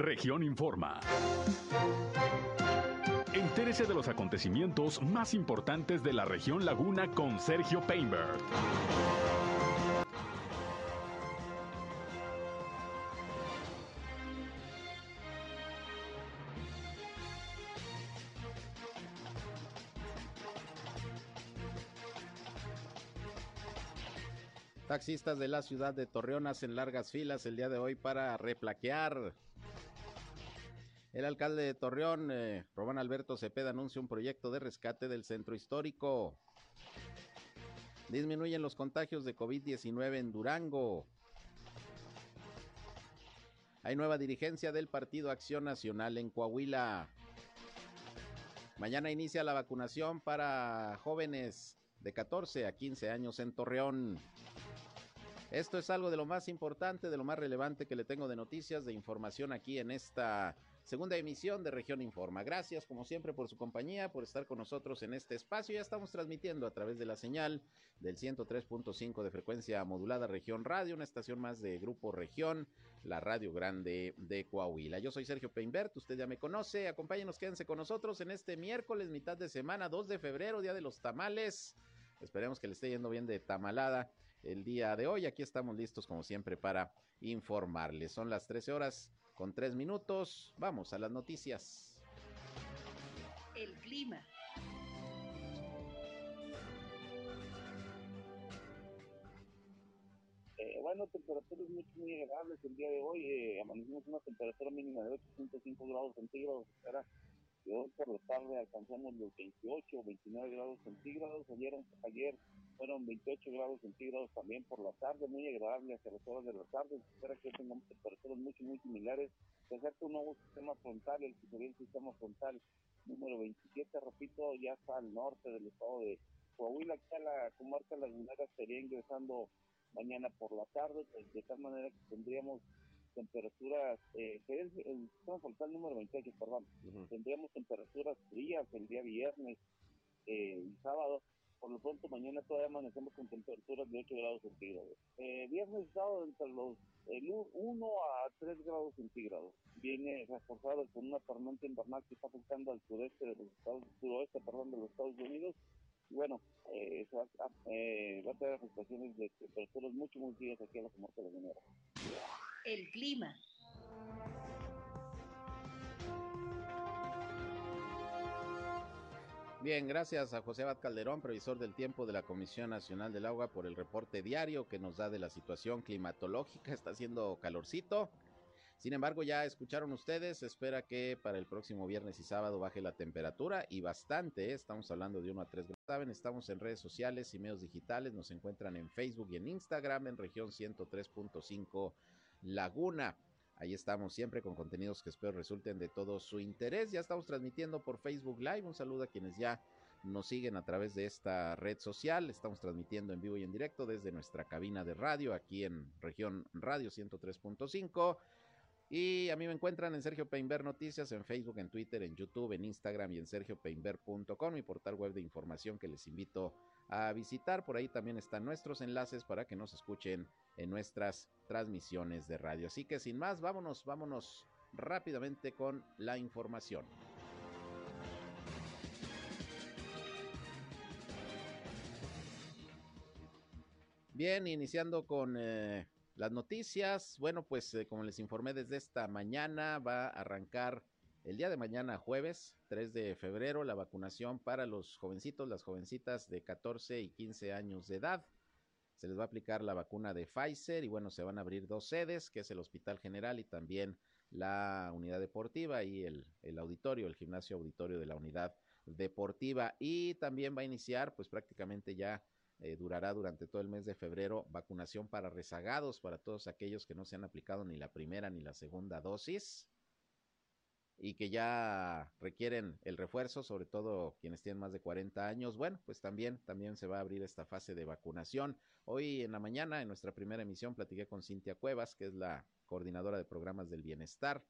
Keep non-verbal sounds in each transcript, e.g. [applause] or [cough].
Región Informa. Entérese de los acontecimientos más importantes de la región Laguna con Sergio Painberg. Taxistas de la ciudad de Torreón hacen largas filas el día de hoy para replaquear. El alcalde de Torreón, eh, Román Alberto Cepeda, anuncia un proyecto de rescate del centro histórico. Disminuyen los contagios de COVID-19 en Durango. Hay nueva dirigencia del Partido Acción Nacional en Coahuila. Mañana inicia la vacunación para jóvenes de 14 a 15 años en Torreón. Esto es algo de lo más importante, de lo más relevante que le tengo de noticias, de información aquí en esta segunda emisión de Región Informa. Gracias como siempre por su compañía, por estar con nosotros en este espacio. Ya estamos transmitiendo a través de la señal del 103.5 de frecuencia modulada Región Radio, una estación más de Grupo Región, la Radio Grande de Coahuila. Yo soy Sergio Peinbert, usted ya me conoce. Acompáñenos, quédense con nosotros en este miércoles, mitad de semana, 2 de febrero, Día de los Tamales. Esperemos que le esté yendo bien de tamalada el día de hoy. Aquí estamos listos como siempre para informarles. Son las 13 horas con 3 minutos. Vamos a las noticias. El clima. Eh, bueno, temperaturas muy, muy agradables el día de hoy. Eh, amanecimos una temperatura mínima de 8.5 grados centígrados. Espera que hoy por la tarde alcanzamos los 28 29 grados centígrados. Ayer, ayer fueron 28 grados centígrados también por la tarde, muy agradable hacia las horas de la tarde. Se espera que tengamos temperaturas muy, muy similares. Acerca un nuevo sistema frontal, el que sería el sistema frontal número 27, repito, ya está al norte del estado de Coahuila, acá la comarca lagunera estaría ingresando mañana por la tarde, de tal manera que tendríamos temperaturas, eh, que es el sistema frontal número 28, perdón, tendríamos temperaturas frías el día viernes eh, y sábado, por lo pronto, mañana todavía amanecemos con temperaturas de 8 grados centígrados. Eh, viernes sábado entre los 1 a 3 grados centígrados. Viene reforzado con una tormenta invernal que está afectando al sureste de los Estados suroeste perdón, de los Estados Unidos. Bueno, eh, va, a, eh, va a tener afectaciones de temperaturas mucho, muy frías aquí en la comarca de Minera. El clima. Bien, gracias a José Abad Calderón, previsor del tiempo de la Comisión Nacional del Agua, por el reporte diario que nos da de la situación climatológica. [laughs] Está haciendo calorcito. Sin embargo, ya escucharon ustedes, espera que para el próximo viernes y sábado baje la temperatura y bastante, ¿eh? estamos hablando de 1 a 3 grados. Saben, estamos en redes sociales y medios digitales, nos encuentran en Facebook y en Instagram en región 103.5 Laguna. Ahí estamos siempre con contenidos que espero resulten de todo su interés. Ya estamos transmitiendo por Facebook Live. Un saludo a quienes ya nos siguen a través de esta red social. Estamos transmitiendo en vivo y en directo desde nuestra cabina de radio aquí en región radio 103.5. Y a mí me encuentran en Sergio Peinber Noticias, en Facebook, en Twitter, en YouTube, en Instagram y en sergiopeinber.com, mi portal web de información que les invito a visitar. Por ahí también están nuestros enlaces para que nos escuchen en nuestras transmisiones de radio. Así que sin más, vámonos, vámonos rápidamente con la información. Bien, iniciando con eh, las noticias. Bueno, pues eh, como les informé desde esta mañana, va a arrancar el día de mañana, jueves 3 de febrero, la vacunación para los jovencitos, las jovencitas de 14 y 15 años de edad. Se les va a aplicar la vacuna de Pfizer y bueno, se van a abrir dos sedes, que es el Hospital General y también la unidad deportiva y el, el auditorio, el gimnasio auditorio de la unidad deportiva. Y también va a iniciar, pues prácticamente ya eh, durará durante todo el mes de febrero vacunación para rezagados, para todos aquellos que no se han aplicado ni la primera ni la segunda dosis y que ya requieren el refuerzo, sobre todo quienes tienen más de 40 años, bueno, pues también, también se va a abrir esta fase de vacunación. Hoy en la mañana, en nuestra primera emisión, platiqué con Cintia Cuevas, que es la coordinadora de programas del bienestar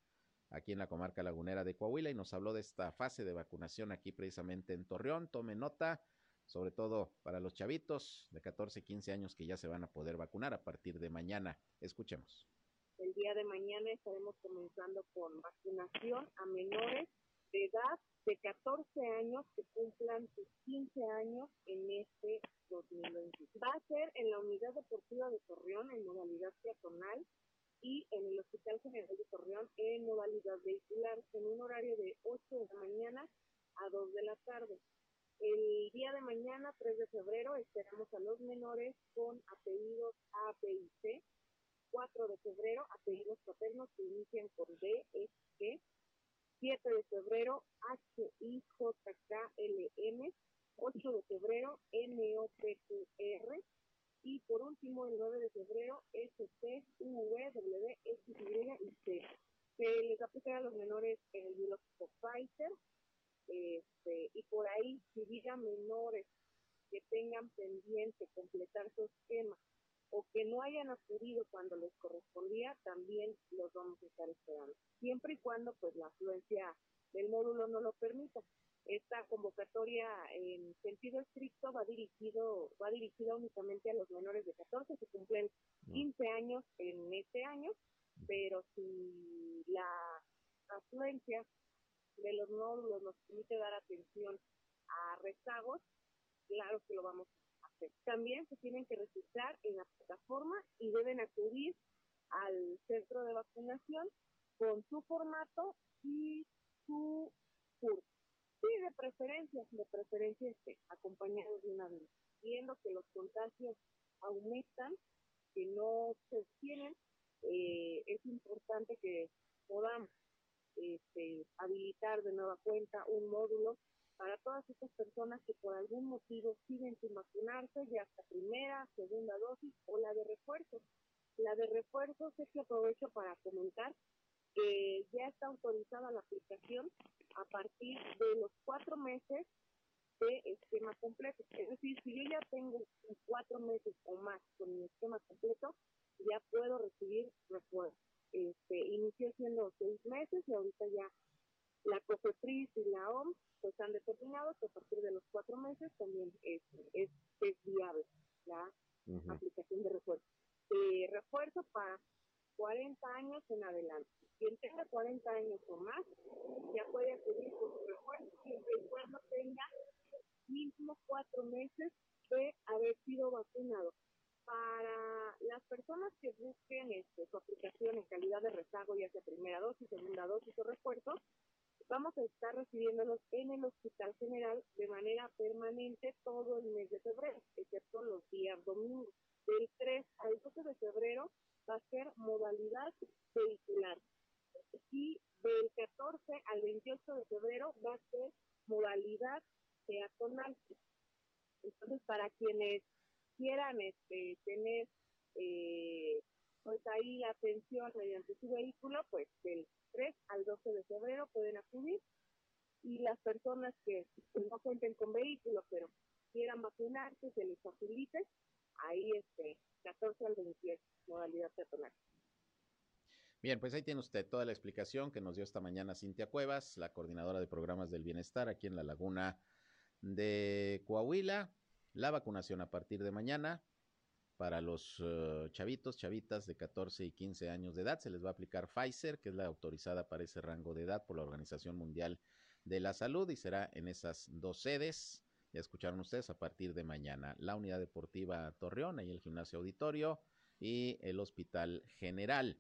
aquí en la comarca lagunera de Coahuila y nos habló de esta fase de vacunación aquí precisamente en Torreón. Tome nota, sobre todo para los chavitos de 14, 15 años que ya se van a poder vacunar a partir de mañana. Escuchemos El día de mañana estaremos comenzando con vacunación a menores de edad de 14 años que cumplan sus 15 años en este 2020. Va a ser en la Unidad Deportiva de Torreón en modalidad peatonal y en el Hospital General de Torreón en modalidad vehicular en un horario de 8 de la mañana a 2 de la tarde. El día de mañana, 3 de febrero, esperamos a los menores con apellidos A, B y C. 4 de febrero, apellidos paternos que inician con D, E, G. 7 de febrero, H, I, J, K, L, M. 8 de febrero, N, O, P, Q, R. Y por último, el 9 de febrero, S, T, U, V, W, X, Y y Z. Se les aplicará a los menores el biológico Pfizer, este, y por ahí, si digan menores que tengan pendiente completar su esquema o que no hayan acudido cuando les correspondía, también los vamos a estar esperando. Siempre y cuando pues la afluencia del módulo no lo permita. Esta convocatoria en sentido estricto va dirigido va dirigida únicamente a los menores de 14 que cumplen 15 años en este año, pero si la afluencia de los nódulos nos permite dar atención a rezagos, claro que lo vamos a hacer. También se tienen que registrar en la plataforma y deben acudir al centro de vacunación con su formato y su curso. Y de preferencia, de preferencia este, acompañados de una vez. Viendo que los contagios aumentan, que no se tienen, eh, es importante que podamos este, habilitar de nueva cuenta un módulo para todas estas personas que por algún motivo siguen sin vacunarse, ya hasta primera, segunda dosis o la de refuerzo. La de refuerzo es que aprovecho para comentar que ya está autorizada la aplicación a partir de los cuatro meses de esquema completo. Es decir, si yo ya tengo cuatro meses o más con mi esquema completo, ya puedo recibir refuerzo. Este, inició siendo seis meses y ahorita ya la COFEPRIS y la OMS pues han determinado que a partir de los cuatro meses también es, es, es viable la aplicación de refuerzo. Eh, refuerzo para 40 años en adelante. Quien tenga 40 años o más ya puede acudir con su refuerzo siempre y cuando tenga mínimo cuatro meses de haber sido vacunado para las personas que busquen este, su aplicación en calidad de rezago, ya sea primera dosis, segunda dosis o refuerzo, vamos a estar recibiéndolos en el Hospital General de manera permanente todo el mes de febrero, excepto los días domingos. Del 3 al 12 de febrero va a ser modalidad vehicular. Y del 14 al 28 de febrero va a ser modalidad peatonal. Entonces, para quienes quieran este, tener eh, pues ahí la atención mediante su vehículo, pues del 3 al 12 de febrero pueden acudir y las personas que no cuenten con vehículo pero quieran vacunarse, se les facilite, ahí este 14 al 28, modalidad peatonal. Bien, pues ahí tiene usted toda la explicación que nos dio esta mañana Cintia Cuevas, la coordinadora de programas del bienestar aquí en la laguna de Coahuila la vacunación a partir de mañana para los uh, chavitos, chavitas de 14 y 15 años de edad. Se les va a aplicar Pfizer, que es la autorizada para ese rango de edad por la Organización Mundial de la Salud y será en esas dos sedes. Ya escucharon ustedes a partir de mañana. La unidad deportiva Torreón, ahí el gimnasio auditorio y el hospital general.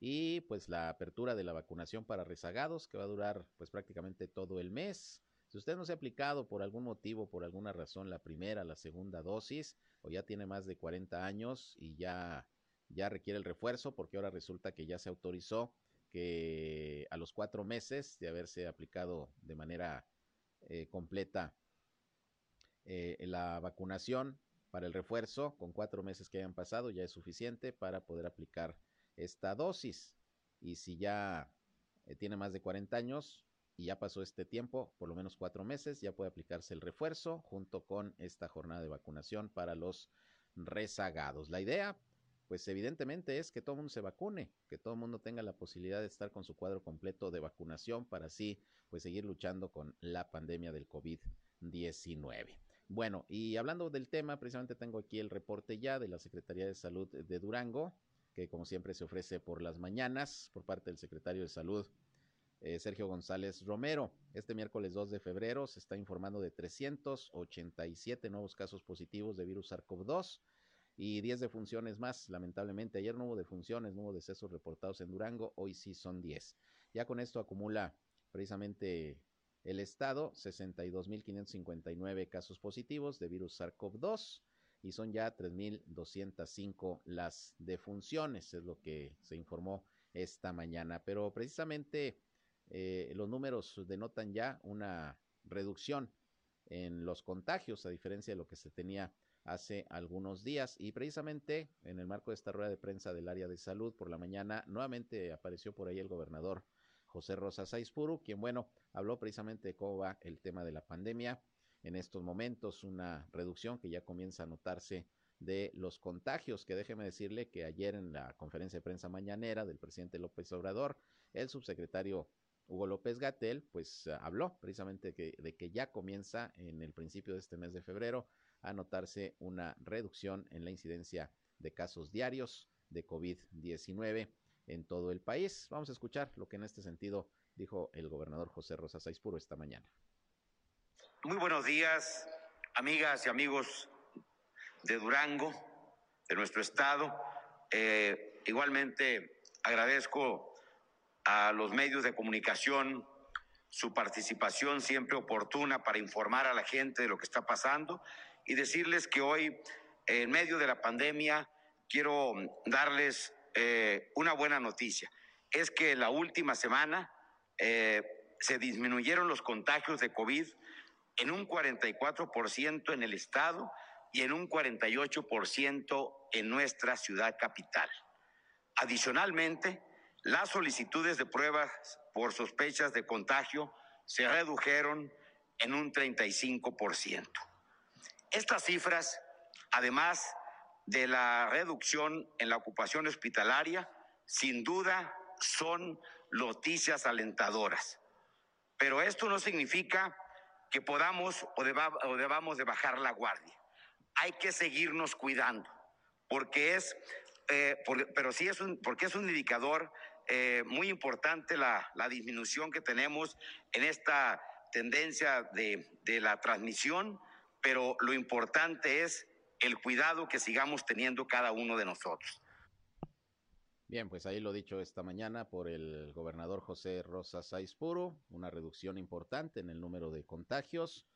Y pues la apertura de la vacunación para rezagados que va a durar pues prácticamente todo el mes si usted no se ha aplicado por algún motivo, por alguna razón, la primera, la segunda dosis, o ya tiene más de 40 años y ya, ya requiere el refuerzo, porque ahora resulta que ya se autorizó que a los cuatro meses de haberse aplicado de manera eh, completa eh, la vacunación para el refuerzo, con cuatro meses que hayan pasado, ya es suficiente para poder aplicar esta dosis. Y si ya eh, tiene más de 40 años, y ya pasó este tiempo, por lo menos cuatro meses, ya puede aplicarse el refuerzo junto con esta jornada de vacunación para los rezagados. La idea, pues evidentemente es que todo el mundo se vacune, que todo el mundo tenga la posibilidad de estar con su cuadro completo de vacunación para así, pues seguir luchando con la pandemia del COVID-19. Bueno, y hablando del tema, precisamente tengo aquí el reporte ya de la Secretaría de Salud de Durango, que como siempre se ofrece por las mañanas por parte del secretario de Salud, eh, Sergio González Romero. Este miércoles 2 de febrero se está informando de 387 nuevos casos positivos de virus SARS-CoV-2 y 10 defunciones más. Lamentablemente, ayer no hubo defunciones, no hubo decesos reportados en Durango, hoy sí son 10. Ya con esto acumula precisamente el estado 62.559 casos positivos de virus SARS-CoV-2 y son ya 3.205 las defunciones, es lo que se informó esta mañana. Pero precisamente eh, los números denotan ya una reducción en los contagios, a diferencia de lo que se tenía hace algunos días. Y precisamente en el marco de esta rueda de prensa del área de salud por la mañana, nuevamente apareció por ahí el gobernador José Rosa Saizpuru, quien, bueno, habló precisamente de cómo va el tema de la pandemia en estos momentos, una reducción que ya comienza a notarse de los contagios, que déjeme decirle que ayer en la conferencia de prensa mañanera del presidente López Obrador, el subsecretario Hugo López Gatel, pues habló precisamente de que ya comienza en el principio de este mes de febrero a notarse una reducción en la incidencia de casos diarios de COVID-19 en todo el país. Vamos a escuchar lo que en este sentido dijo el gobernador José Rosa Saizpuro esta mañana. Muy buenos días, amigas y amigos de Durango, de nuestro estado. Eh, igualmente agradezco a los medios de comunicación su participación siempre oportuna para informar a la gente de lo que está pasando y decirles que hoy, en medio de la pandemia, quiero darles eh, una buena noticia. Es que la última semana eh, se disminuyeron los contagios de COVID en un 44% en el estado y en un 48% en nuestra ciudad capital. Adicionalmente, las solicitudes de pruebas por sospechas de contagio se redujeron en un 35%. Estas cifras, además de la reducción en la ocupación hospitalaria, sin duda son noticias alentadoras. Pero esto no significa que podamos o, debamos de bajar la guardia. Hay que seguirnos cuidando, porque es, eh, pero sí es un, porque es un indicador eh, muy importante la, la, disminución que tenemos en esta tendencia de, de la transmisión pero lo importante es el cuidado que sigamos teniendo cada uno de nosotros. Bien, pues ahí lo dicho esta mañana por el gobernador José Rosa Saizpuro, una reducción importante en el número de contagios,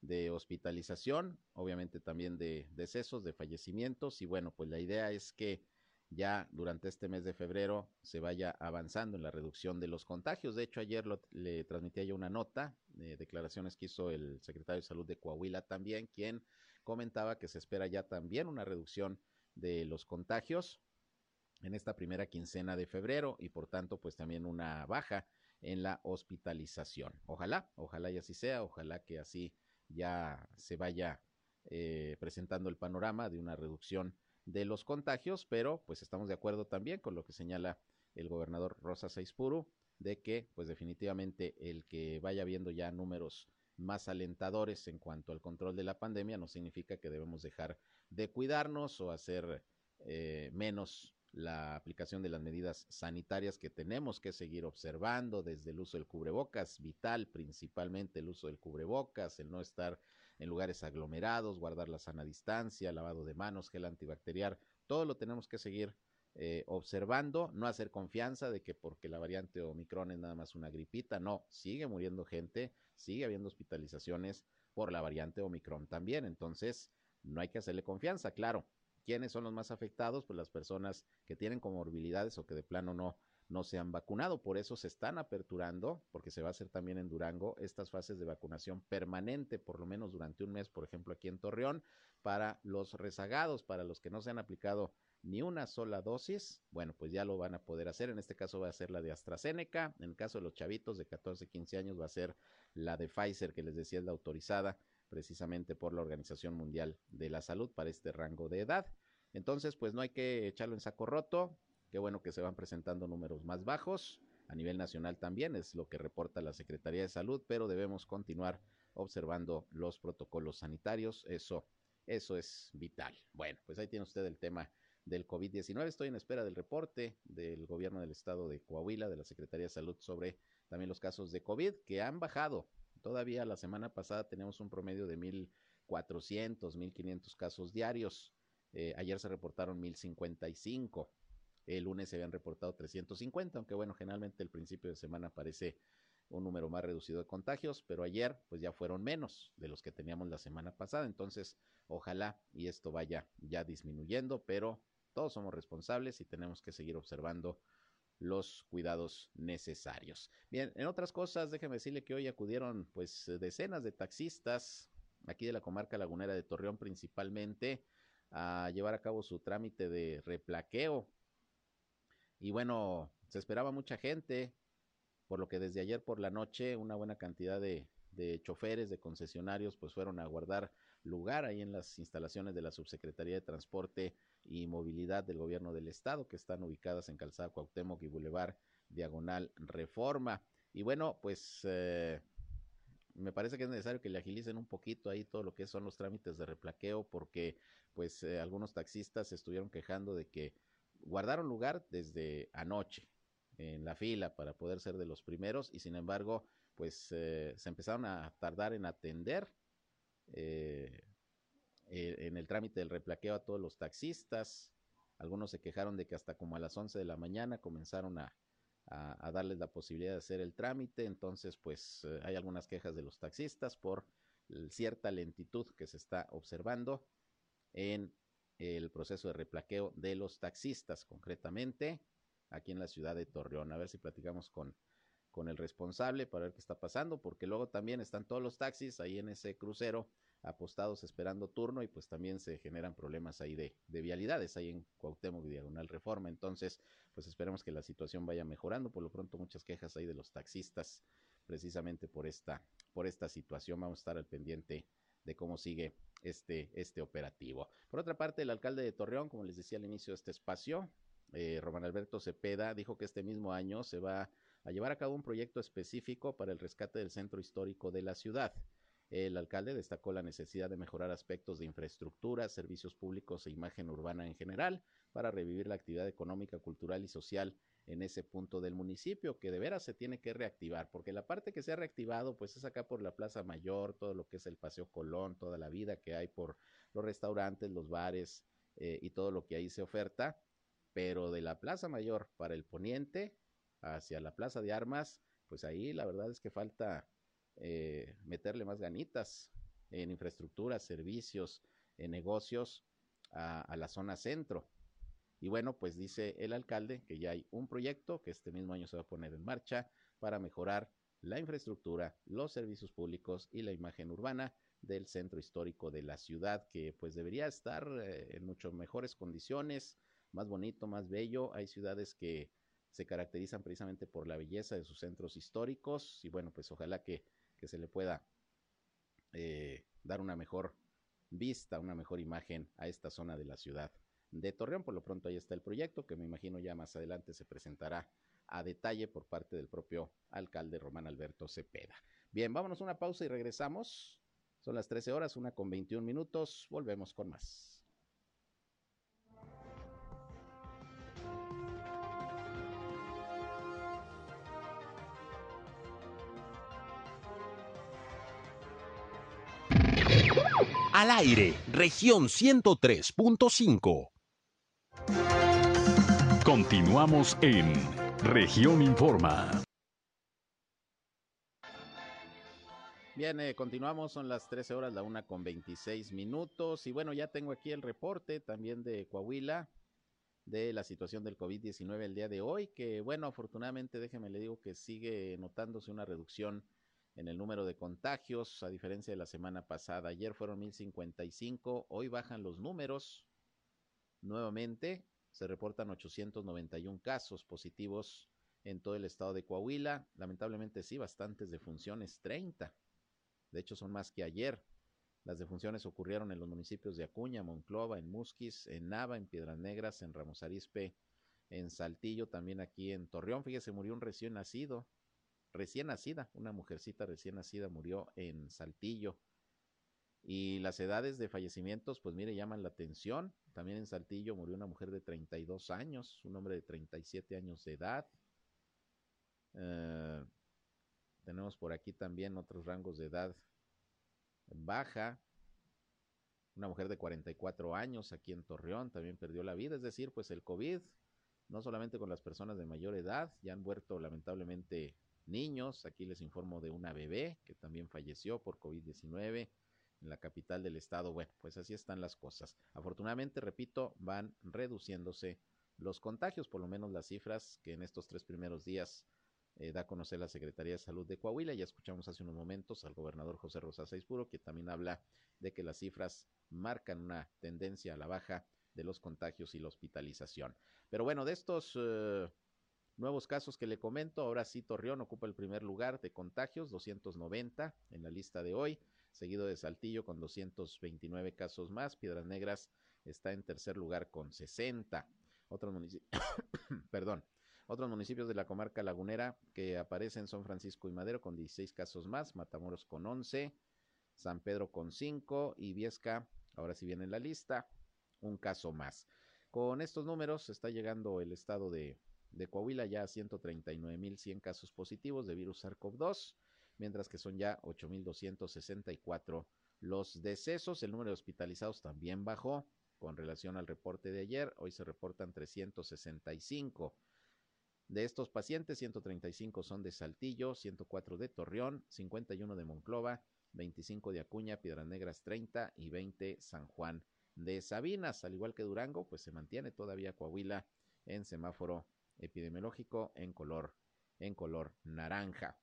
de hospitalización, obviamente también de decesos, de fallecimientos y bueno, pues la idea es que ya durante este mes de febrero se vaya avanzando en la reducción de los contagios. De hecho, ayer le transmitía yo una nota, de declaraciones que hizo el secretario de Salud de Coahuila también, quien comentaba que se espera ya también una reducción de los contagios en esta primera quincena de febrero y por tanto pues también una baja en la hospitalización. Ojalá, ojalá y así sea, ojalá que así ya se vaya eh, presentando el panorama de una reducción de los contagios, pero pues estamos de acuerdo también con lo que señala el gobernador Rosa Saispuru, de que pues definitivamente el que vaya viendo ya números más alentadores en cuanto al control de la pandemia no significa que debemos dejar de cuidarnos o hacer eh, menos la aplicación de las medidas sanitarias que tenemos que seguir observando desde el uso del cubrebocas, vital principalmente el uso del cubrebocas, el no estar en lugares aglomerados, guardar la sana distancia, lavado de manos, gel antibacterial, todo lo tenemos que seguir eh, observando, no hacer confianza de que porque la variante Omicron es nada más una gripita, no, sigue muriendo gente, sigue habiendo hospitalizaciones por la variante Omicron también, entonces no hay que hacerle confianza, claro. ¿Quiénes son los más afectados? Pues las personas que tienen comorbilidades o que de plano no, no se han vacunado. Por eso se están aperturando, porque se va a hacer también en Durango, estas fases de vacunación permanente, por lo menos durante un mes, por ejemplo, aquí en Torreón, para los rezagados, para los que no se han aplicado ni una sola dosis, bueno, pues ya lo van a poder hacer. En este caso va a ser la de AstraZeneca. En el caso de los chavitos de 14, 15 años va a ser la de Pfizer, que les decía es la autorizada precisamente por la Organización Mundial de la Salud para este rango de edad. Entonces, pues no hay que echarlo en saco roto. Qué bueno que se van presentando números más bajos. A nivel nacional también es lo que reporta la Secretaría de Salud, pero debemos continuar observando los protocolos sanitarios. Eso, eso es vital. Bueno, pues ahí tiene usted el tema del COVID-19. Estoy en espera del reporte del gobierno del estado de Coahuila, de la Secretaría de Salud sobre también los casos de COVID que han bajado. Todavía la semana pasada teníamos un promedio de 1.400, 1.500 casos diarios. Eh, ayer se reportaron 1.055. El lunes se habían reportado 350, aunque bueno, generalmente el principio de semana parece un número más reducido de contagios, pero ayer pues ya fueron menos de los que teníamos la semana pasada, entonces ojalá y esto vaya ya disminuyendo, pero todos somos responsables y tenemos que seguir observando los cuidados necesarios. Bien, en otras cosas, déjeme decirle que hoy acudieron pues decenas de taxistas aquí de la comarca lagunera de Torreón principalmente a llevar a cabo su trámite de replaqueo. Y bueno, se esperaba mucha gente, por lo que desde ayer por la noche una buena cantidad de, choferes, de concesionarios, pues fueron a guardar lugar ahí en las instalaciones de la Subsecretaría de Transporte y Movilidad del Gobierno del Estado, que están ubicadas en Calzada Cuauhtémoc y Boulevard Diagonal Reforma. Y bueno, pues eh, me parece que es necesario que le agilicen un poquito ahí todo lo que son los trámites de replaqueo, porque pues eh, algunos taxistas estuvieron quejando de que guardaron lugar desde anoche en la fila para poder ser de los primeros y sin embargo, pues eh, se empezaron a tardar en atender eh, eh, en el trámite del replaqueo a todos los taxistas. Algunos se quejaron de que hasta como a las 11 de la mañana comenzaron a, a, darles la posibilidad de hacer el trámite. Entonces, pues hay algunas quejas de los taxistas por cierta lentitud que se está observando en el proceso de replaqueo de los taxistas, concretamente aquí en la ciudad de Torreón. A ver si platicamos con, con el responsable para ver qué está pasando, porque luego también están todos los taxis ahí en ese crucero apostados esperando turno y pues también se generan problemas ahí de, de vialidades ahí en Cuauhtémoc Diagonal Reforma. Entonces, pues esperemos que la situación vaya mejorando. Por lo pronto, muchas quejas ahí de los taxistas precisamente por esta, por esta situación. Vamos a estar al pendiente de cómo sigue este, este operativo. Por otra parte, el alcalde de Torreón, como les decía al inicio de este espacio, eh, Román Alberto Cepeda, dijo que este mismo año se va a llevar a cabo un proyecto específico para el rescate del centro histórico de la ciudad. El alcalde destacó la necesidad de mejorar aspectos de infraestructura, servicios públicos e imagen urbana en general para revivir la actividad económica, cultural y social en ese punto del municipio, que de veras se tiene que reactivar, porque la parte que se ha reactivado, pues es acá por la Plaza Mayor, todo lo que es el Paseo Colón, toda la vida que hay por los restaurantes, los bares eh, y todo lo que ahí se oferta, pero de la Plaza Mayor para el poniente hacia la Plaza de Armas, pues ahí la verdad es que falta eh, meterle más ganitas en infraestructura, servicios, en negocios a, a, la zona centro. Y bueno, pues dice el alcalde que ya hay un proyecto que este mismo año se va a poner en marcha para mejorar la infraestructura, los servicios públicos y la imagen urbana del centro histórico de la ciudad, que pues debería estar eh, en mucho mejores condiciones, más bonito, más bello. Hay ciudades que se caracterizan precisamente por la belleza de sus centros históricos y bueno, pues ojalá que, que se le pueda eh, dar una mejor vista, una mejor imagen a esta zona de la ciudad de Torreón. Por lo pronto ahí está el proyecto que me imagino ya más adelante se presentará a detalle por parte del propio alcalde Román Alberto Cepeda. Bien, vámonos a una pausa y regresamos. Son las 13 horas, una con 21 minutos. Volvemos con más. Al aire, región 103.5. Continuamos en región Informa. Bien, eh, continuamos, son las 13 horas, la una con 26 minutos. Y bueno, ya tengo aquí el reporte también de Coahuila de la situación del COVID-19 el día de hoy, que bueno, afortunadamente déjeme le digo que sigue notándose una reducción en el número de contagios, a diferencia de la semana pasada. Ayer fueron 1055, hoy bajan los números. Nuevamente se reportan 891 casos positivos en todo el estado de Coahuila. Lamentablemente sí, bastantes defunciones, 30. De hecho, son más que ayer. Las defunciones ocurrieron en los municipios de Acuña, Monclova, en Musquis, en Nava, en Piedras Negras, en Ramos Arispe, en Saltillo, también aquí en Torreón. Fíjese, murió un recién nacido recién nacida, una mujercita recién nacida murió en Saltillo. Y las edades de fallecimientos, pues mire, llaman la atención. También en Saltillo murió una mujer de 32 años, un hombre de 37 años de edad. Eh, tenemos por aquí también otros rangos de edad baja. Una mujer de 44 años aquí en Torreón también perdió la vida. Es decir, pues el COVID, no solamente con las personas de mayor edad, ya han muerto lamentablemente niños. Aquí les informo de una bebé que también falleció por COVID-19 en la capital del estado. Bueno, pues así están las cosas. Afortunadamente, repito, van reduciéndose los contagios, por lo menos las cifras que en estos tres primeros días eh, da a conocer la Secretaría de Salud de Coahuila. Ya escuchamos hace unos momentos al gobernador José Rosa Saizpuro, que también habla de que las cifras marcan una tendencia a la baja de los contagios y la hospitalización. Pero bueno, de estos eh, nuevos casos que le comento, ahora sí Torreón ocupa el primer lugar de contagios, 290 en la lista de hoy seguido de Saltillo con 229 casos más. Piedras Negras está en tercer lugar con 60. Otros municipios, [coughs] perdón, otros municipios de la comarca lagunera que aparecen son Francisco y Madero con 16 casos más, Matamoros con 11, San Pedro con 5 y Viesca, ahora sí viene en la lista, un caso más. Con estos números está llegando el estado de, de Coahuila ya a 139.100 casos positivos de virus SARS-CoV-2 mientras que son ya 8.264 los decesos. El número de hospitalizados también bajó con relación al reporte de ayer. Hoy se reportan 365. De estos pacientes, 135 son de Saltillo, 104 de Torreón, 51 de Monclova, 25 de Acuña, Piedras Negras 30 y 20 San Juan de Sabinas. Al igual que Durango, pues se mantiene todavía Coahuila en semáforo epidemiológico en color, en color naranja.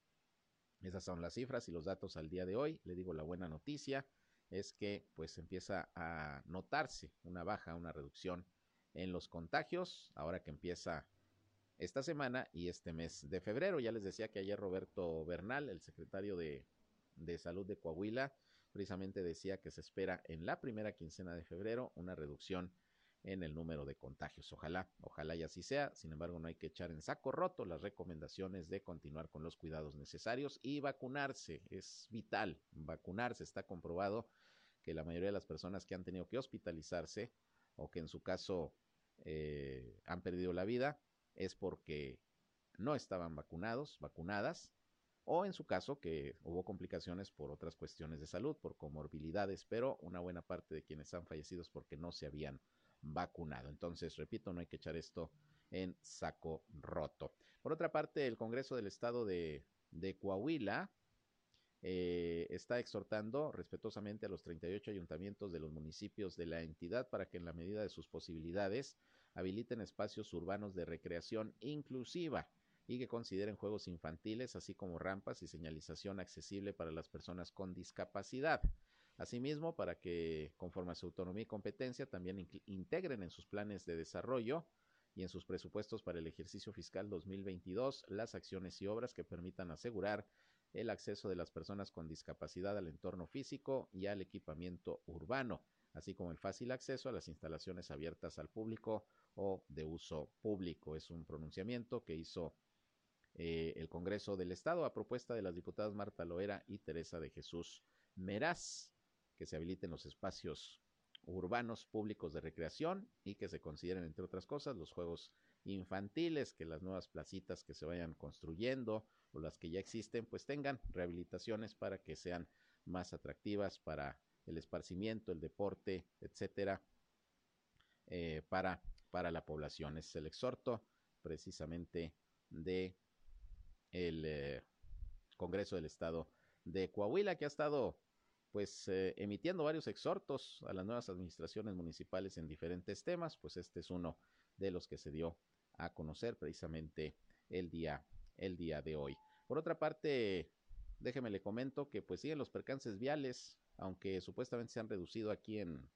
Esas son las cifras y los datos al día de hoy. Le digo la buena noticia es que pues empieza a notarse una baja, una reducción en los contagios ahora que empieza esta semana y este mes de febrero. Ya les decía que ayer Roberto Bernal, el secretario de, de Salud de Coahuila, precisamente decía que se espera en la primera quincena de febrero una reducción en el número de contagios. Ojalá, ojalá y así sea. Sin embargo, no hay que echar en saco roto las recomendaciones de continuar con los cuidados necesarios y vacunarse. Es vital vacunarse. Está comprobado que la mayoría de las personas que han tenido que hospitalizarse o que en su caso eh, han perdido la vida es porque no estaban vacunados, vacunadas, o en su caso que hubo complicaciones por otras cuestiones de salud, por comorbilidades, pero una buena parte de quienes han fallecido es porque no se habían vacunado. Entonces, repito, no hay que echar esto en saco roto. Por otra parte, el Congreso del Estado de, Coahuila eh, está exhortando respetuosamente a los 38 ayuntamientos de los municipios de la entidad para que en la medida de sus posibilidades habiliten espacios urbanos de recreación inclusiva y que consideren juegos infantiles, así como rampas y señalización accesible para las personas con discapacidad. Asimismo, para que, conforme a su autonomía y competencia, también integren en sus planes de desarrollo y en sus presupuestos para el ejercicio fiscal 2022 las acciones y obras que permitan asegurar el acceso de las personas con discapacidad al entorno físico y al equipamiento urbano, así como el fácil acceso a las instalaciones abiertas al público o de uso público. Es un pronunciamiento que hizo eh, el Congreso del Estado a propuesta de las diputadas Marta Loera y Teresa de Jesús Meraz que se habiliten los espacios urbanos públicos de recreación y que se consideren, entre otras cosas, los juegos infantiles, que las nuevas placitas que se vayan construyendo o las que ya existen, pues tengan rehabilitaciones para que sean más atractivas para el esparcimiento, el deporte, etcétera, eh, para, para la población. es el exhorto precisamente de el eh, Congreso del Estado de Coahuila, que ha estado pues eh, emitiendo varios exhortos a las nuevas administraciones municipales en diferentes temas, pues este es uno de los que se dio a conocer precisamente el día, el día de hoy. Por otra parte, déjeme le comento que pues siguen los percances viales, aunque supuestamente se han reducido aquí en,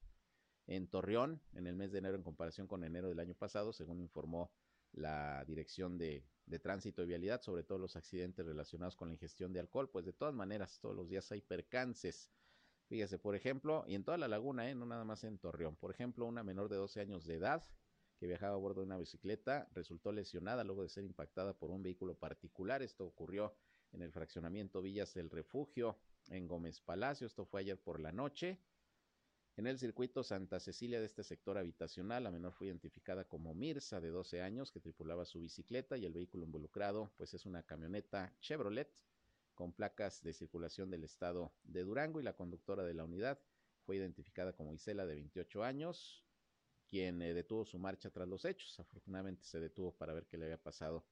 en Torreón en el mes de enero en comparación con enero del año pasado, según informó la Dirección de, de, Tránsito y Vialidad, sobre todo los accidentes relacionados con la ingestión de alcohol, pues de todas maneras todos los días hay percances. Fíjese, por ejemplo, y en toda la laguna, ¿eh? no nada más en Torreón. Por ejemplo, una menor de 12 años de edad que viajaba a bordo de una bicicleta resultó lesionada luego de ser impactada por un vehículo particular. Esto ocurrió en el fraccionamiento Villas del Refugio en Gómez Palacio. Esto fue ayer por la noche. En el circuito Santa Cecilia de este sector habitacional, la menor fue identificada como Mirza, de 12 años, que tripulaba su bicicleta y el vehículo involucrado, pues es una camioneta Chevrolet con placas de circulación del estado de Durango y la conductora de la unidad fue identificada como Isela, de 28 años, quien eh, detuvo su marcha tras los hechos. Afortunadamente se detuvo para ver qué le había pasado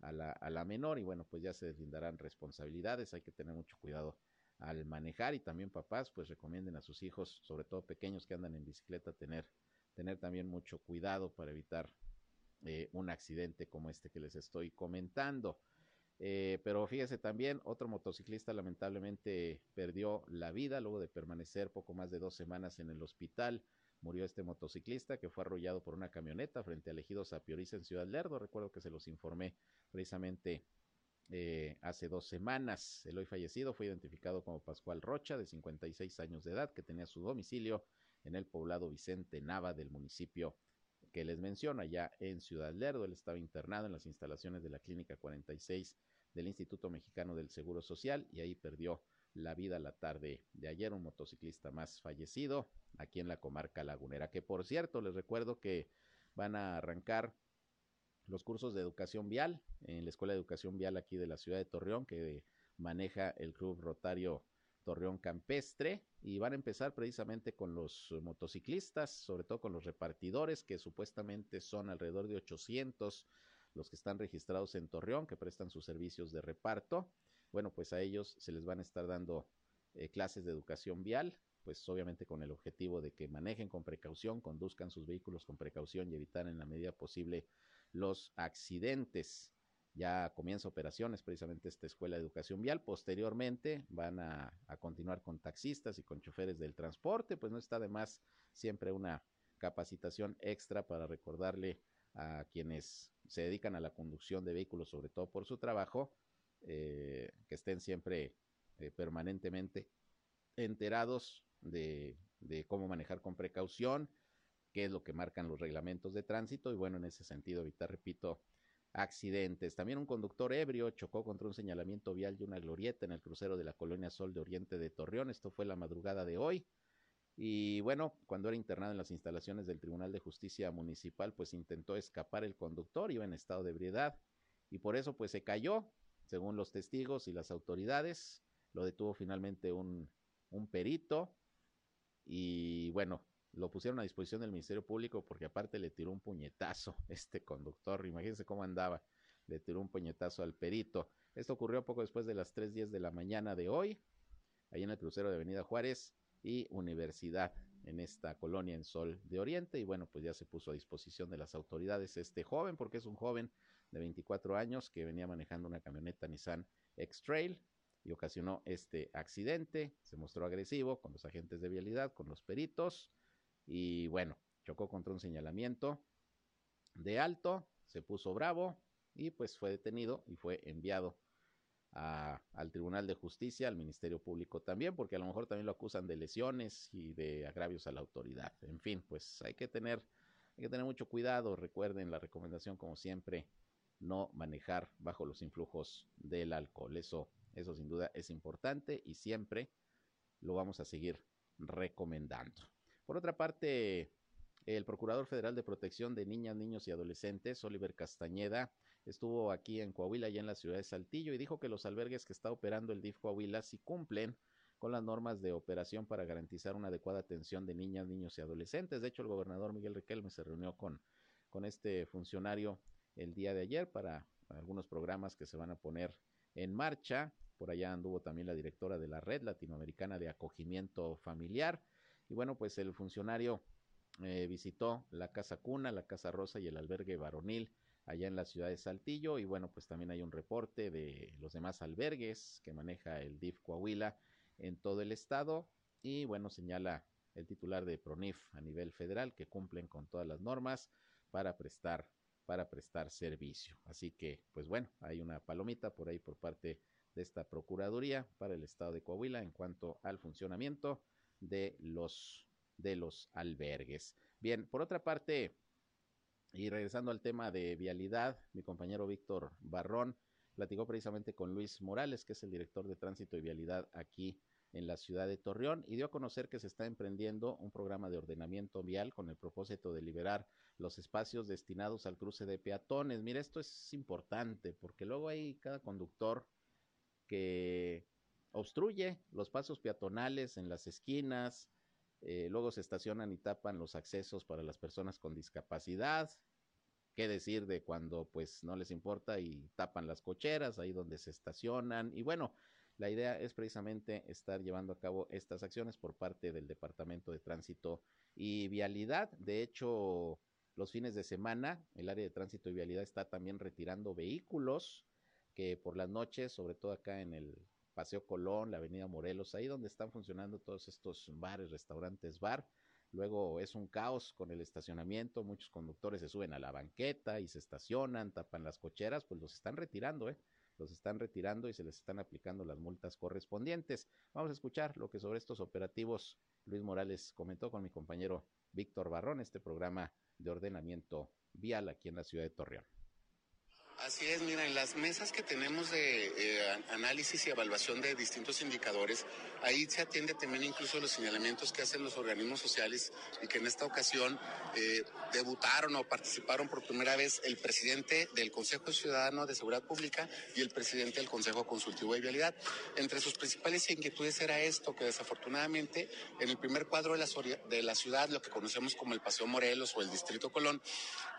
a la, a la menor y bueno, pues ya se deslindarán responsabilidades. Hay que tener mucho cuidado al manejar y también papás pues recomienden a sus hijos, sobre todo pequeños que andan en bicicleta, tener, tener también mucho cuidado para evitar eh, un accidente como este que les estoy comentando. Eh, pero fíjese también, otro motociclista lamentablemente perdió la vida luego de permanecer poco más de dos semanas en el hospital. Murió este motociclista que fue arrollado por una camioneta frente al ejido Sapioriza en Ciudad Lerdo. Recuerdo que se los informé precisamente eh, hace dos semanas. El hoy fallecido fue identificado como Pascual Rocha, de 56 años de edad, que tenía su domicilio en el poblado Vicente Nava del municipio que les menciono, allá en Ciudad Lerdo. Él estaba internado en las instalaciones de la Clínica 46 del Instituto Mexicano del Seguro Social y ahí perdió la vida la tarde de ayer un motociclista más fallecido aquí en la comarca lagunera, que por cierto les recuerdo que van a arrancar los cursos de educación vial en la Escuela de Educación Vial aquí de la ciudad de Torreón, que maneja el Club Rotario Torreón Campestre, y van a empezar precisamente con los motociclistas, sobre todo con los repartidores, que supuestamente son alrededor de 800 los que están registrados en Torreón, que prestan sus servicios de reparto. Bueno, pues a ellos se les van a estar dando eh, clases de educación vial, pues obviamente con el objetivo de que manejen con precaución, conduzcan sus vehículos con precaución y evitar en la medida posible los accidentes. Ya comienza operaciones precisamente esta escuela de educación vial. Posteriormente van a, continuar con taxistas y con choferes del transporte. Pues no está de más siempre una capacitación extra para recordarle a quienes se dedican a la conducción de vehículos, sobre todo por su trabajo, eh, que estén siempre eh, permanentemente enterados de, de, cómo manejar con precaución, qué es lo que marcan los reglamentos de tránsito y bueno, en ese sentido evitar, repito, accidentes. También un conductor ebrio chocó contra un señalamiento vial y una glorieta en el crucero de la colonia Sol de Oriente de Torreón. Esto fue la madrugada de hoy. Y bueno, cuando era internado en las instalaciones del Tribunal de Justicia Municipal, pues intentó escapar el conductor, iba en estado de ebriedad y por eso pues se cayó, según los testigos y las autoridades. Lo detuvo finalmente un, un perito y bueno, lo pusieron a disposición del Ministerio Público porque aparte le tiró un puñetazo [laughs] este conductor, imagínense cómo andaba, le tiró un puñetazo al perito. Esto ocurrió poco después de las 3.10 de la mañana de hoy, ahí en el crucero de Avenida Juárez y Universidad, en esta colonia en Sol de Oriente, y bueno, pues ya se puso a disposición de las autoridades este joven, porque es un joven de 24 años que venía manejando una camioneta Nissan X-Trail y ocasionó este accidente, se mostró agresivo con los agentes de vialidad, con los peritos, y bueno, chocó contra un señalamiento de alto, se puso bravo y pues fue detenido y fue enviado al Tribunal de Justicia, al Ministerio Público también, porque a lo mejor también lo acusan de lesiones y de agravios a la autoridad. En fin, pues hay que tener, hay que tener mucho cuidado. Recuerden la recomendación, como siempre, no manejar bajo los influjos del alcohol. Eso, eso sin duda es importante y siempre lo vamos a seguir recomendando. Por otra parte, el Procurador Federal de Protección de Niñas, Niños y Adolescentes, Oliver Castañeda, estuvo aquí en Coahuila y en la ciudad de Saltillo y dijo que los albergues que está operando el DIF Coahuila sí cumplen con las normas de operación para garantizar una adecuada atención de niñas, niños y adolescentes. De hecho, el gobernador Miguel Riquelme se reunió con, con este funcionario el día de ayer para algunos programas que se van a poner en marcha. Por allá anduvo también la directora de la Red Latinoamericana de Acogimiento Familiar. Y bueno, pues el funcionario eh, visitó la Casa Cuna, la Casa Rosa y el albergue varonil allá en la ciudad de Saltillo. Y bueno, pues también hay un reporte de los demás albergues que maneja el DIF Coahuila en todo el estado. Y bueno, señala el titular de PRONIF a nivel federal que cumplen con todas las normas para prestar para prestar servicio. Así que, pues bueno, hay una palomita por ahí por parte de esta Procuraduría para el Estado de Coahuila en cuanto al funcionamiento de los, de los albergues. Bien, por otra parte, y regresando al tema de vialidad, mi compañero Víctor Barrón platicó precisamente con Luis Morales, que es el director de tránsito y vialidad aquí en la ciudad de Torreón, y dio a conocer que se está emprendiendo un programa de ordenamiento vial con el propósito de liberar los espacios destinados al cruce de peatones. Mira, esto es importante porque luego hay cada conductor que obstruye los pasos peatonales en las esquinas, eh, luego se estacionan y tapan los accesos para las personas con discapacidad. ¿Qué decir de cuando pues no les importa y tapan las cocheras ahí donde se estacionan? Y bueno, la idea es precisamente estar llevando a cabo estas acciones por parte del Departamento de Tránsito y Vialidad. De hecho, los fines de semana el área de tránsito y vialidad está también retirando vehículos que por las noches, sobre todo acá en el Paseo Colón, la Avenida Morelos, ahí donde están funcionando todos estos bares, restaurantes, bar. Luego es un caos con el estacionamiento, muchos conductores se suben a la banqueta y se estacionan, tapan las cocheras, pues los están retirando, ¿eh? Los están retirando y se les están aplicando las multas correspondientes. Vamos a escuchar lo que sobre estos operativos Luis Morales comentó con mi compañero Víctor Barrón, este programa de ordenamiento vial aquí en la ciudad de Torreón. Así es, mira, en las mesas que tenemos de eh, análisis y evaluación de distintos indicadores, ahí se atiende también incluso los señalamientos que hacen los organismos sociales y que en esta ocasión eh, debutaron o participaron por primera vez el presidente del Consejo Ciudadano de Seguridad Pública y el presidente del Consejo Consultivo de Vialidad. Entre sus principales inquietudes era esto, que desafortunadamente en el primer cuadro de la, de la ciudad, lo que conocemos como el Paseo Morelos o el Distrito Colón,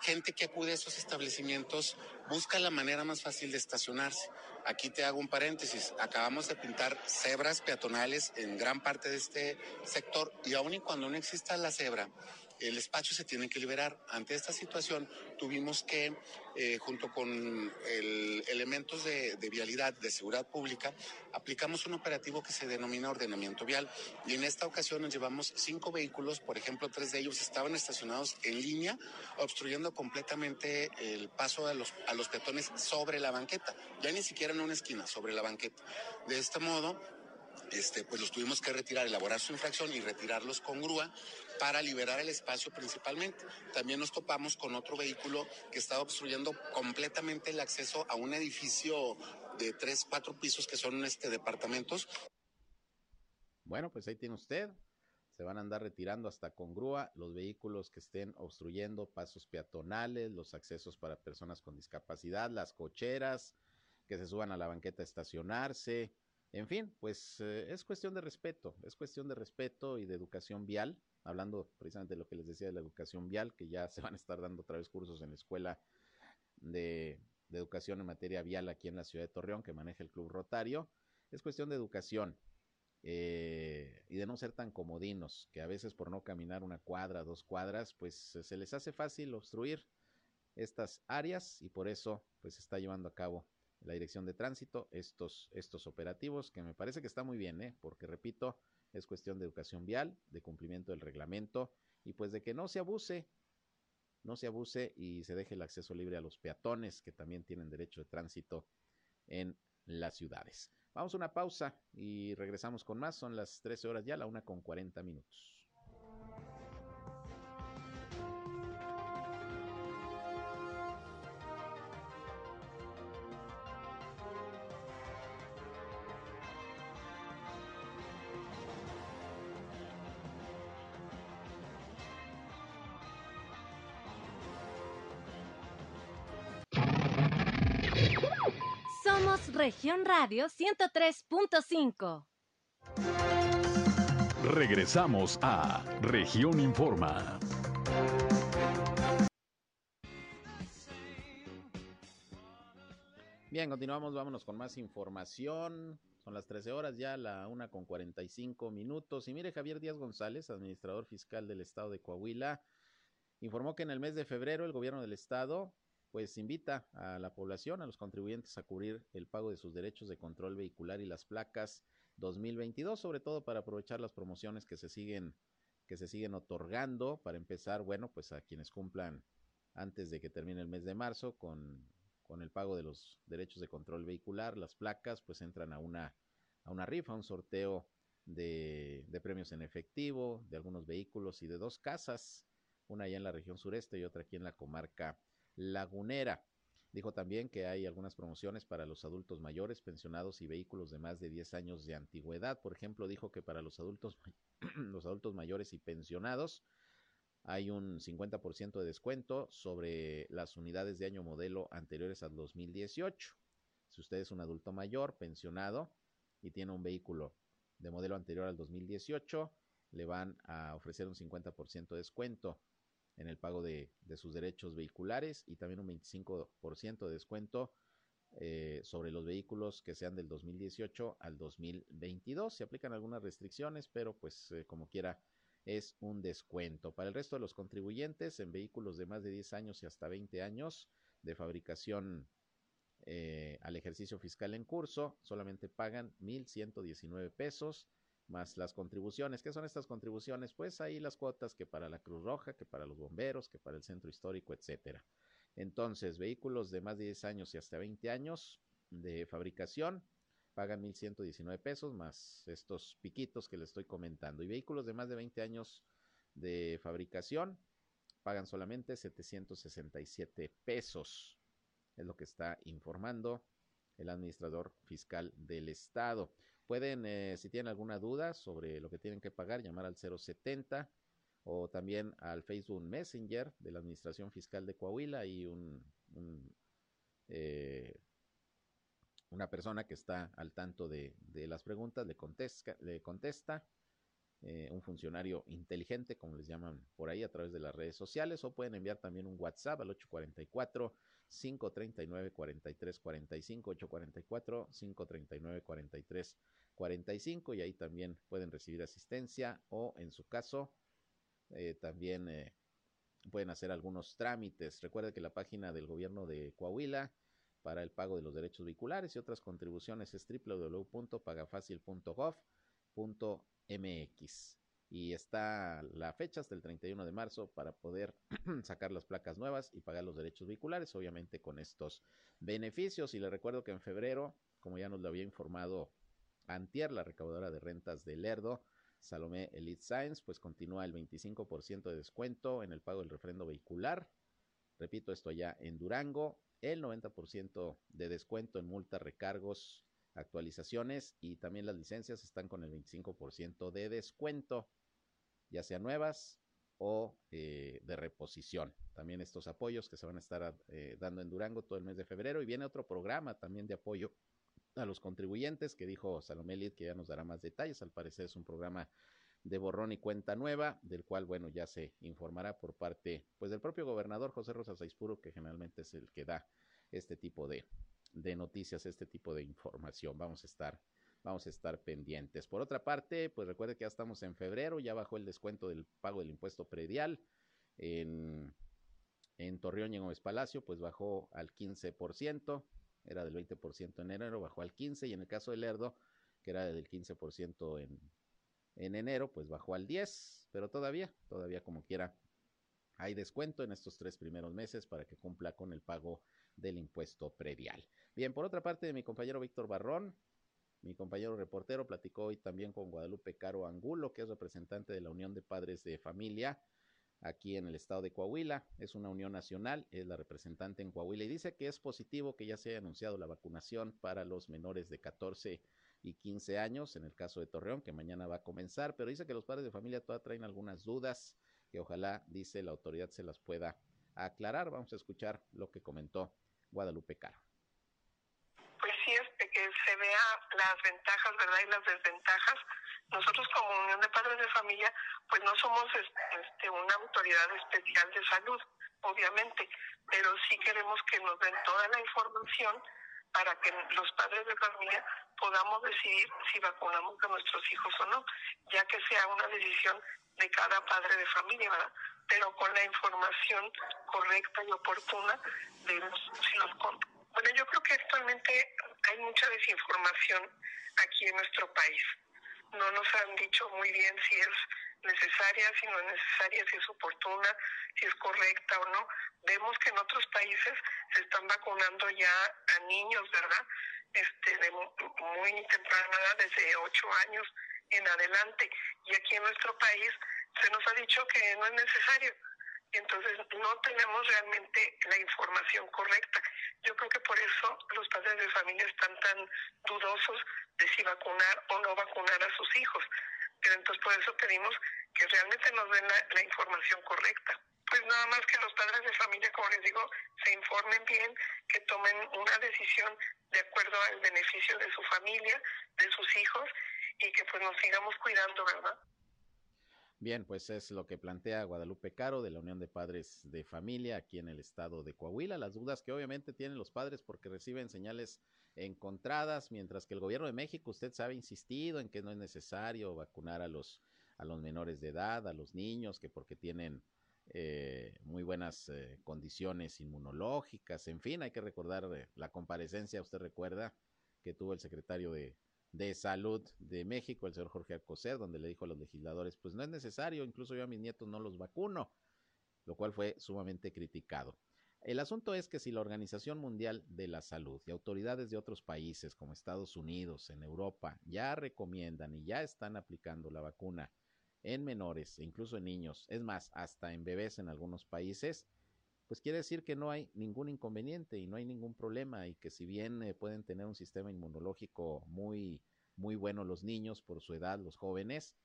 gente que acude a esos establecimientos busca la manera más fácil de estacionarse. Aquí te hago un paréntesis. Acabamos de pintar cebras peatonales en gran parte de este sector y aun y cuando no exista la cebra, el espacio se tiene que liberar. Ante esta situación tuvimos que, eh, junto con elementos de, vialidad, de seguridad pública, aplicamos un operativo que se denomina ordenamiento vial. Y en esta ocasión nos llevamos cinco vehículos, por ejemplo, tres de ellos estaban estacionados en línea, obstruyendo completamente el paso a los, a los peatones sobre la banqueta, ya ni siquiera en una esquina, sobre la banqueta. De este modo, este, pues los tuvimos que retirar, elaborar su infracción y retirarlos con grúa para liberar el espacio principalmente. También nos topamos con otro vehículo que estaba obstruyendo completamente el acceso a un edificio de tres, cuatro pisos que son este departamentos. Bueno, pues ahí tiene usted. Se van a andar retirando hasta con grúa los vehículos que estén obstruyendo pasos peatonales, los accesos para personas con discapacidad, las cocheras, que se suban a la banqueta a estacionarse, en fin, pues eh, es cuestión de respeto, es cuestión de respeto y de educación vial, hablando precisamente de lo que les decía de la educación vial, que ya se van a estar dando otra vez cursos en la escuela de, educación en materia vial aquí en la ciudad de Torreón, que maneja el Club Rotario. Es cuestión de educación eh, y de no ser tan comodinos, que a veces por no caminar una cuadra, dos cuadras, pues se les hace fácil obstruir estas áreas y por eso pues se está llevando a cabo la Dirección de Tránsito estos, estos operativos, que me parece que está muy bien, ¿eh? porque repito, es cuestión de educación vial, de cumplimiento del reglamento y pues de que no se abuse, no se abuse y se deje el acceso libre a los peatones que también tienen derecho de tránsito en las ciudades. Vamos a una pausa y regresamos con más. Son las 13 horas ya, la una con 40 minutos. Región Radio 103.5. Regresamos a Región Informa. Bien, continuamos, vámonos con más información. Son las 13 horas ya, la una con 45 minutos. Y mire, Javier Díaz González, administrador fiscal del estado de Coahuila, informó que en el mes de febrero el gobierno del estado pues invita a la población, a los contribuyentes a cubrir el pago de sus derechos de control vehicular y las placas 2022, sobre todo para aprovechar las promociones que se siguen que se siguen otorgando para empezar, bueno, pues a quienes cumplan antes de que termine el mes de marzo con, con el pago de los derechos de control vehicular, las placas pues entran a una a una rifa, a un sorteo de, de premios en efectivo, de algunos vehículos y de dos casas, una allá en la región sureste y otra aquí en la comarca lagunera. Dijo también que hay algunas promociones para los adultos mayores, pensionados y vehículos de más de 10 años de antigüedad. Por ejemplo, dijo que para los adultos, [clears throat] los adultos mayores y pensionados hay un 50% de descuento sobre las unidades de año modelo anteriores al 2018. Si usted es un adulto mayor, pensionado y tiene un vehículo de modelo anterior al 2018, le van a ofrecer un 50% de descuento en el pago de, sus derechos vehiculares y también un 25% de descuento eh, sobre los vehículos que sean del 2018 al 2022. Se aplican algunas restricciones, pero pues eh, como quiera es un descuento. Para el resto de los contribuyentes en vehículos de más de 10 años y hasta 20 años de fabricación eh, al ejercicio fiscal en curso, solamente pagan 1.119 pesos más las contribuciones. ¿Qué son estas contribuciones? Pues ahí las cuotas que para la Cruz Roja, que para los bomberos, que para el centro histórico, etcétera. Entonces, vehículos de más de 10 años y hasta 20 años de fabricación pagan 1.119 pesos más estos piquitos que les estoy comentando. Y vehículos de más de 20 años de fabricación pagan solamente 767 pesos. Es lo que está informando el administrador fiscal del estado. Pueden, eh, si tienen alguna duda sobre lo que tienen que pagar, llamar al 070 o también al Facebook Messenger de la Administración Fiscal de Coahuila. Y un, eh, una persona que está al tanto de, las preguntas le contesta, eh, un funcionario inteligente, como les llaman por ahí a través de las redes sociales, o pueden enviar también un WhatsApp al 844 539 4345 844 539 43 45 y ahí también pueden recibir asistencia o en su caso eh, también eh, pueden hacer algunos trámites. Recuerde que la página del gobierno de Coahuila para el pago de los derechos vehiculares y otras contribuciones es www.pagafacil.gov.mx y está la fecha hasta el 31 de marzo para poder [clears throat] sacar las placas nuevas y pagar los derechos vehiculares, obviamente con estos beneficios. Y le recuerdo que en febrero, como ya nos lo había informado Antier, la recaudadora de rentas de Lerdo, Salomé Elite Science, pues continúa el 25% de descuento en el pago del refrendo vehicular. Repito, esto ya en Durango, el 90% de descuento en multas, recargos, actualizaciones y también las licencias están con el 25% de descuento, ya sean nuevas o eh, de reposición. También estos apoyos que se van a estar eh, dando en Durango todo el mes de febrero y viene otro programa también de apoyo a los contribuyentes que dijo Salomé Lid que ya nos dará más detalles. Al parecer es un programa de borrón y cuenta nueva, del cual, bueno, ya se informará por parte, pues, del propio gobernador José Rosas Aispuro, que generalmente es el que da este tipo de, de noticias, este tipo de información. Vamos a estar, vamos a estar pendientes. Por otra parte, pues recuerde que ya estamos en febrero, ya bajó el descuento del pago del impuesto predial. En, en Torreón y en Gómez Palacio, pues bajó al 15% era del 20% en enero, bajó al 15% y en el caso de Lerdo, que era del 15% en, en enero, pues bajó al 10%, pero todavía, todavía como quiera, hay descuento en estos tres primeros meses para que cumpla con el pago del impuesto predial. Bien, por otra parte, mi compañero Víctor Barrón, mi compañero reportero, platicó hoy también con Guadalupe Caro Angulo, que es representante de la Unión de Padres de Familia, aquí en el estado de Coahuila. Es una unión nacional, es la representante en Coahuila y dice que es positivo que ya se haya anunciado la vacunación para los menores de 14 y 15 años, en el caso de Torreón, que mañana va a comenzar, pero dice que los padres de familia todavía traen algunas dudas que ojalá, dice la autoridad, se las pueda aclarar. Vamos a escuchar lo que comentó Guadalupe Caro. Pues sí, este, que se vea las ventajas, ¿verdad? Y las desventajas nosotros como Unión de Padres de Familia, pues no somos este, una autoridad especial de salud, obviamente, pero sí queremos que nos den toda la información para que los padres de familia podamos decidir si vacunamos a nuestros hijos o no, ya que sea una decisión de cada padre de familia, ¿verdad? Pero con la información correcta y oportuna de los, si los Bueno, yo creo que actualmente hay mucha desinformación aquí en nuestro país no nos han dicho muy bien si es necesaria, si no es necesaria, si es oportuna, si es correcta o no. Vemos que en otros países se están vacunando ya a niños, ¿verdad? Este, de muy temprana desde 8 años en adelante. Y aquí en nuestro país se nos ha dicho que no es necesario, entonces no tenemos realmente la información correcta. Yo creo que por eso los padres de familia están tan dudosos de si vacunar o no vacunar a sus hijos. Pero entonces por eso pedimos que realmente nos den la, información correcta. Pues nada más que los padres de familia, como les digo, se informen bien, que tomen una decisión de acuerdo al beneficio de su familia, de sus hijos, y que pues nos sigamos cuidando, ¿verdad? Bien, pues es lo que plantea Guadalupe Caro de la Unión de Padres de Familia aquí en el estado de Coahuila. Las dudas que obviamente tienen los padres porque reciben señales encontradas, mientras que el gobierno de México, usted sabe, ha insistido en que no es necesario vacunar a los, a los menores de edad, a los niños, que porque tienen eh, muy buenas eh, condiciones inmunológicas, en fin, hay que recordar eh, la comparecencia, usted recuerda, que tuvo el secretario de, de Salud de México, el señor Jorge Alcocer, donde le dijo a los legisladores, pues no es necesario, incluso yo a mis nietos no los vacuno, lo cual fue sumamente criticado. El asunto es que si la Organización Mundial de la Salud y autoridades de otros países como Estados Unidos, en Europa, ya recomiendan y ya están aplicando la vacuna en menores e incluso en niños, es más, hasta en bebés en algunos países, pues quiere decir que no hay ningún inconveniente y no hay ningún problema y que si bien eh, pueden tener un sistema inmunológico muy, muy bueno los niños por su edad, los jóvenes,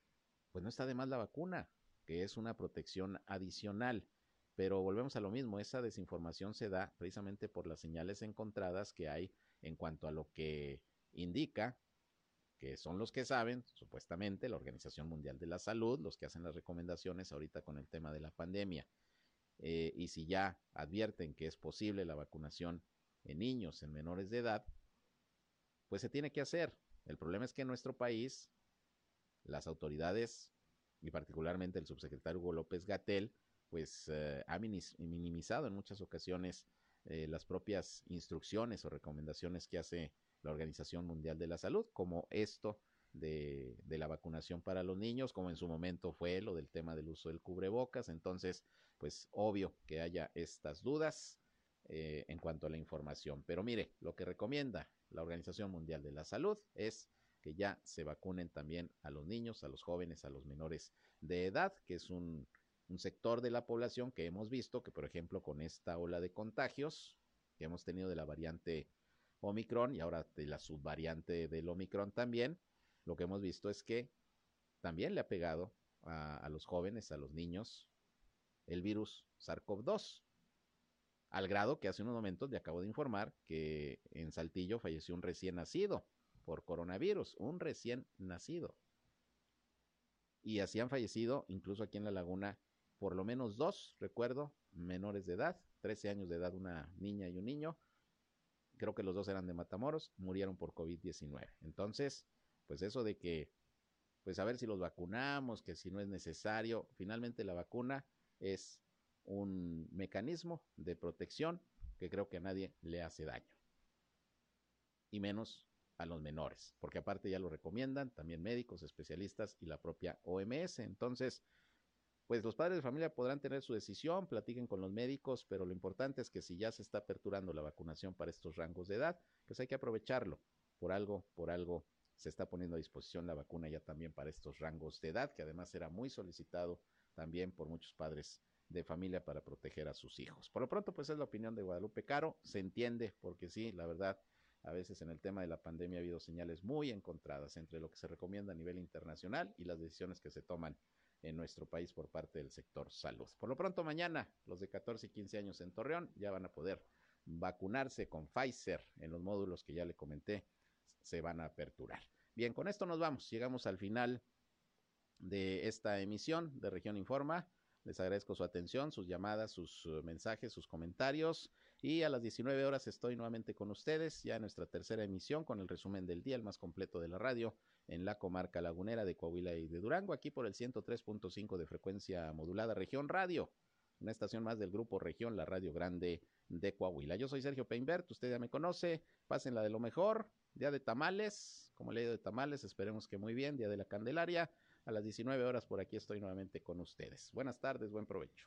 pues no está de más la vacuna, que es una protección adicional. Pero volvemos a lo mismo, esa desinformación se da precisamente por las señales encontradas que hay en cuanto a lo que indica que son los que saben, supuestamente, la Organización Mundial de la Salud, los que hacen las recomendaciones ahorita con el tema de la pandemia. Eh, y si ya advierten que es posible la vacunación en niños, en menores de edad, pues se tiene que hacer. El problema es que en nuestro país las autoridades y particularmente el subsecretario Hugo López Gatel, pues eh, ha minimizado en muchas ocasiones eh, las propias instrucciones o recomendaciones que hace la Organización Mundial de la Salud, como esto de, de, la vacunación para los niños, como en su momento fue lo del tema del uso del cubrebocas. Entonces, pues obvio que haya estas dudas eh, en cuanto a la información. Pero mire, lo que recomienda la Organización Mundial de la Salud es que ya se vacunen también a los niños, a los jóvenes, a los menores de edad, que es un, un sector de la población que hemos visto que, por ejemplo, con esta ola de contagios que hemos tenido de la variante Omicron y ahora de la subvariante del Omicron también, lo que hemos visto es que también le ha pegado a, a los jóvenes, a los niños, el virus SARS-CoV-2. Al grado que hace unos momentos le acabo de informar que en Saltillo falleció un recién nacido por coronavirus, un recién nacido. Y así han fallecido, incluso aquí en la laguna, por lo menos dos, recuerdo, menores de edad, 13 años de edad, una niña y un niño. Creo que los dos eran de Matamoros, murieron por COVID-19. Entonces, pues eso de que, pues a ver si los vacunamos, que si no es necesario, finalmente la vacuna es un mecanismo de protección que creo que a nadie le hace daño. Y menos a los menores, porque aparte ya lo recomiendan también médicos, especialistas y la propia OMS. Entonces, pues los padres de familia podrán tener su decisión, platiquen con los médicos, pero lo importante es que si ya se está aperturando la vacunación para estos rangos de edad, pues hay que aprovecharlo. Por algo, por algo se está poniendo a disposición la vacuna ya también para estos rangos de edad, que además era muy solicitado también por muchos padres de familia para proteger a sus hijos. Por lo pronto, pues es la opinión de Guadalupe Caro, se entiende, porque sí, la verdad, a veces en el tema de la pandemia ha habido señales muy encontradas entre lo que se recomienda a nivel internacional y las decisiones que se toman en nuestro país por parte del sector salud. Por lo pronto, mañana los de 14 y 15 años en Torreón ya van a poder vacunarse con Pfizer en los módulos que ya le comenté, se van a aperturar. Bien, con esto nos vamos, llegamos al final de esta emisión de Región Informa. Les agradezco su atención, sus llamadas, sus uh, mensajes, sus comentarios. Y a las 19 horas estoy nuevamente con ustedes, ya en nuestra tercera emisión con el resumen del día, el más completo de la radio, en la comarca lagunera de Coahuila y de Durango, aquí por el 103.5 de frecuencia modulada Región Radio, una estación más del grupo Región, la Radio Grande de Coahuila. Yo soy Sergio Peinbert, usted ya me conoce, pásenla de lo mejor, día de tamales, como le de tamales, esperemos que muy bien, día de la Candelaria a las 19 horas por aquí estoy nuevamente con ustedes. Buenas tardes, buen provecho.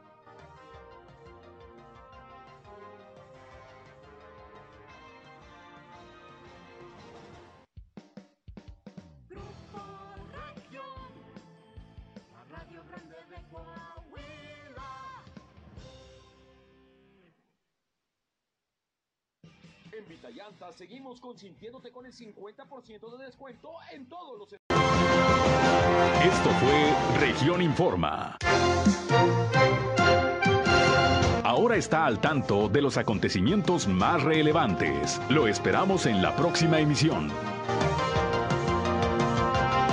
Seguimos consintiéndote con el 50% de descuento en todos los Esto fue Región Informa. Ahora está al tanto de los acontecimientos más relevantes. Lo esperamos en la próxima emisión.